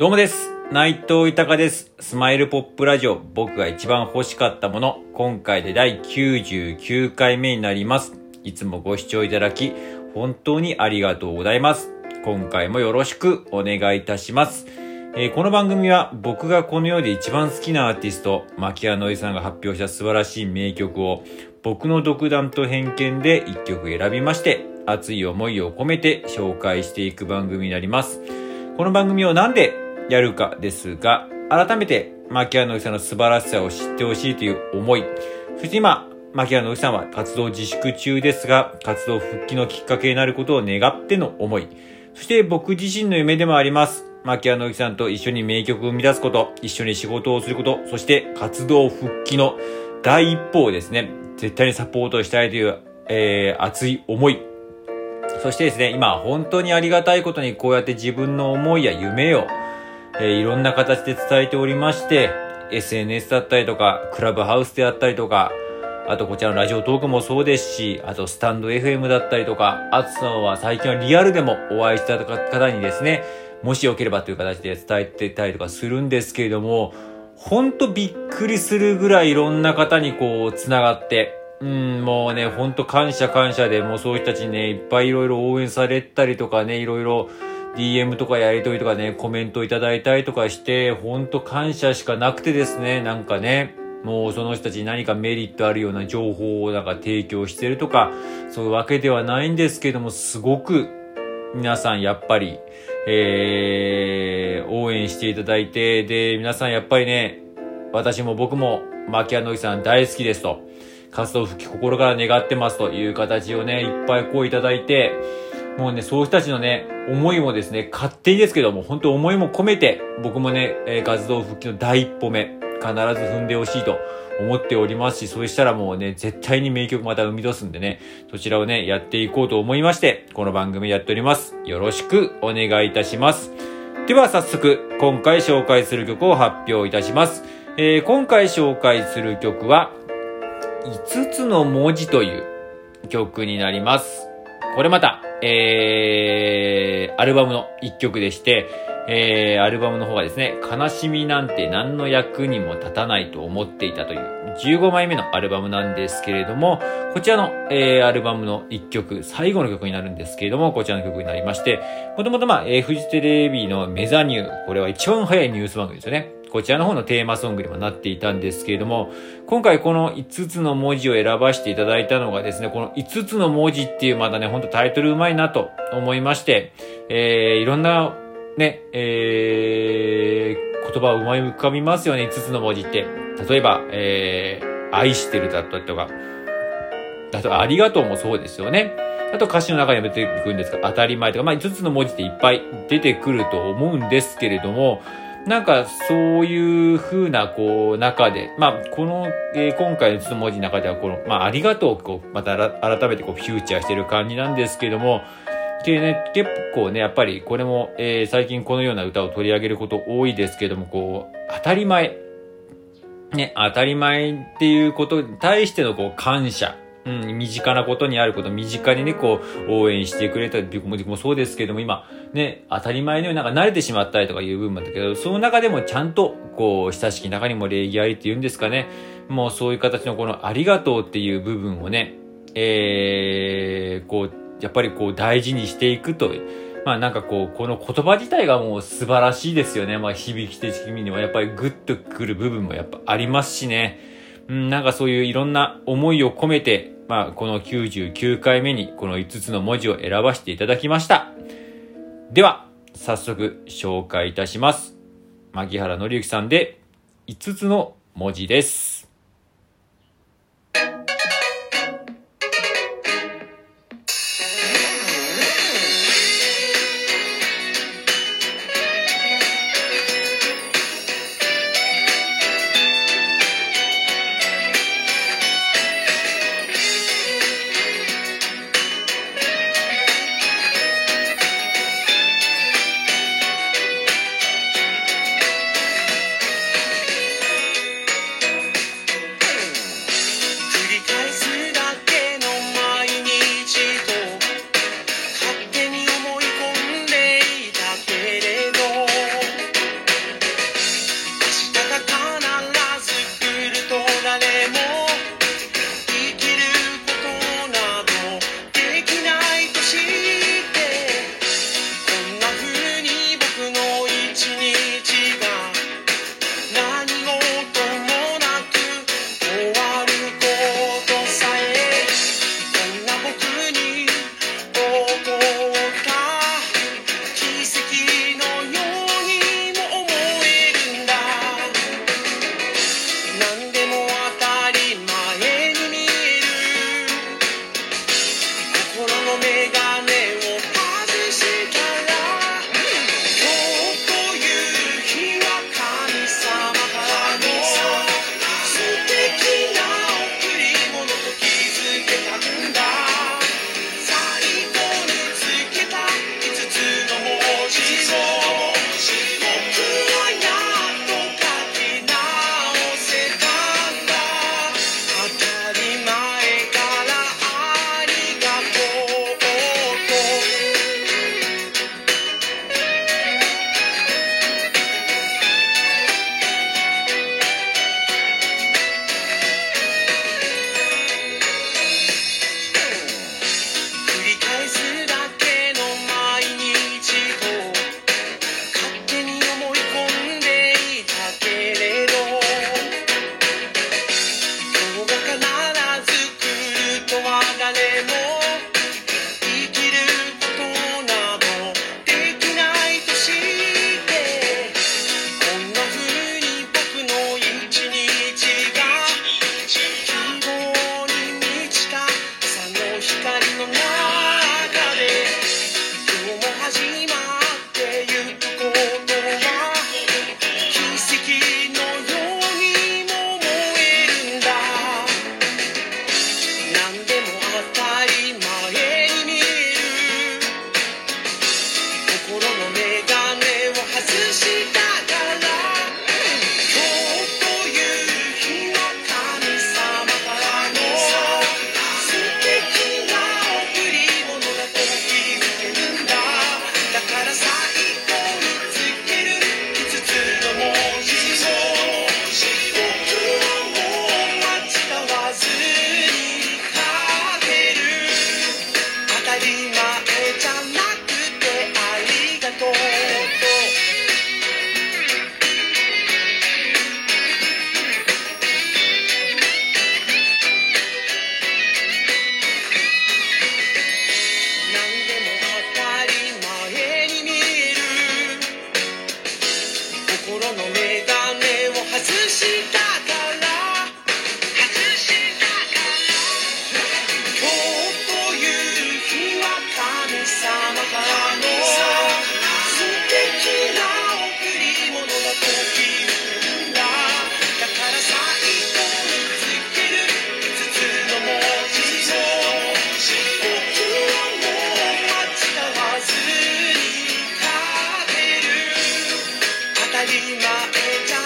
どうもです。内藤豊です。スマイルポップラジオ、僕が一番欲しかったもの、今回で第99回目になります。いつもご視聴いただき、本当にありがとうございます。今回もよろしくお願いいたします。えーこの番組は僕がこの世で一番好きなアーティスト、牧谷のりさんが発表した素晴らしい名曲を、僕の独断と偏見で一曲選びまして、熱い思いを込めて紹介していく番組になります。この番組をなんでやるかですが、改めて、牧谷のりさんの素晴らしさを知ってほしいという思い、そして今、牧谷のりさんは活動自粛中ですが、活動復帰のきっかけになることを願っての思い、そして僕自身の夢でもあります。牧谷のりさんと一緒に名曲を生み出すこと、一緒に仕事をすること、そして活動復帰の第一歩をですね、絶対にサポートしたいという、えー、熱い思い、そしてですね、今本当にありがたいことにこうやって自分の思いや夢を、えーいろんな形で伝えておりまして、SNS だったりとか、クラブハウスであったりとか、あとこちらのラジオトークもそうですし、あとスタンド FM だったりとか、あとは最近はリアルでもお会いした方にですね、もしよければという形で伝えてたりとかするんですけれども、ほんとびっくりするぐらいいろんな方にこう、繋がって、うん、もうね、ほんと感謝感謝で、もうそういう人たちにね、いっぱいいろいろ応援されたりとかね、いろいろ DM とかやりとりとかね、コメントいただいたりとかして、ほんと感謝しかなくてですね、なんかね、もうその人たちに何かメリットあるような情報をなんか提供してるとか、そういうわけではないんですけども、すごく皆さんやっぱり、えー、応援していただいて、で、皆さんやっぱりね、私も僕も、牧谷のりさん大好きですと、活動復帰心から願ってますという形をね、いっぱいこういただいて、もうね、そういう人たちのね、思いもですね、勝手にですけども、本当思いも込めて、僕もね、え活動復帰の第一歩目、必ず踏んでほしいと思っておりますし、そうしたらもうね、絶対に名曲また生み出すんでね、そちらをね、やっていこうと思いまして、この番組やっております。よろしくお願いいたします。では早速、今回紹介する曲を発表いたします。えー今回紹介する曲は、5つの文字という曲になります。これまた、えー、アルバムの一曲でして、えー、アルバムの方がですね、悲しみなんて何の役にも立たないと思っていたという15枚目のアルバムなんですけれども、こちらの、えー、アルバムの一曲、最後の曲になるんですけれども、こちらの曲になりまして、もともとまあ、えー、フジテレビのメザニュー、これは一番早いニュース番組ですよね。こちらの方のテーマソングにもなっていたんですけれども、今回この5つの文字を選ばせていただいたのがですね、この5つの文字っていうまだね、ほんとタイトルうまいなと思いまして、えー、いろんなね、えー、言葉を思い浮かびますよね、5つの文字って。例えば、えー、愛してるだったりとか、あと、ありがとうもそうですよね。あと歌詞の中にも出てくるんですが、当たり前とか、まあ5つの文字っていっぱい出てくると思うんですけれども、なんかそういう風なこう中で、まあこの、えー今回のつの文字の中ではこの、まあありがとうこう、また改改めてこうフューチャーしてる感じなんですけども、でね、結構ね、やっぱりこれも、えー最近このような歌を取り上げること多いですけども、こう、当たり前。ね、当たり前っていうことに対してのこう感謝。うん、身近なことにあること、身近にね、こう、応援してくれた僕も僕もそうですけども、今、ね、当たり前のようになんか慣れてしまったりとかいう部分もあったけど、その中でもちゃんと、こう、親しき中にも礼儀ありっていうんですかね。もうそういう形のこのありがとうっていう部分をね、えー、こう、やっぱりこう大事にしていくと、まあなんかこう、この言葉自体がもう素晴らしいですよね。まあ響き的にはやっぱりグッとくる部分もやっぱありますしね。うん、なんかそういういろんな思いを込めて、まあこの99回目にこの5つの文字を選ばせていただきました。では、早速紹介いたします。牧原紀之さんで5つの文字です。Medina, ella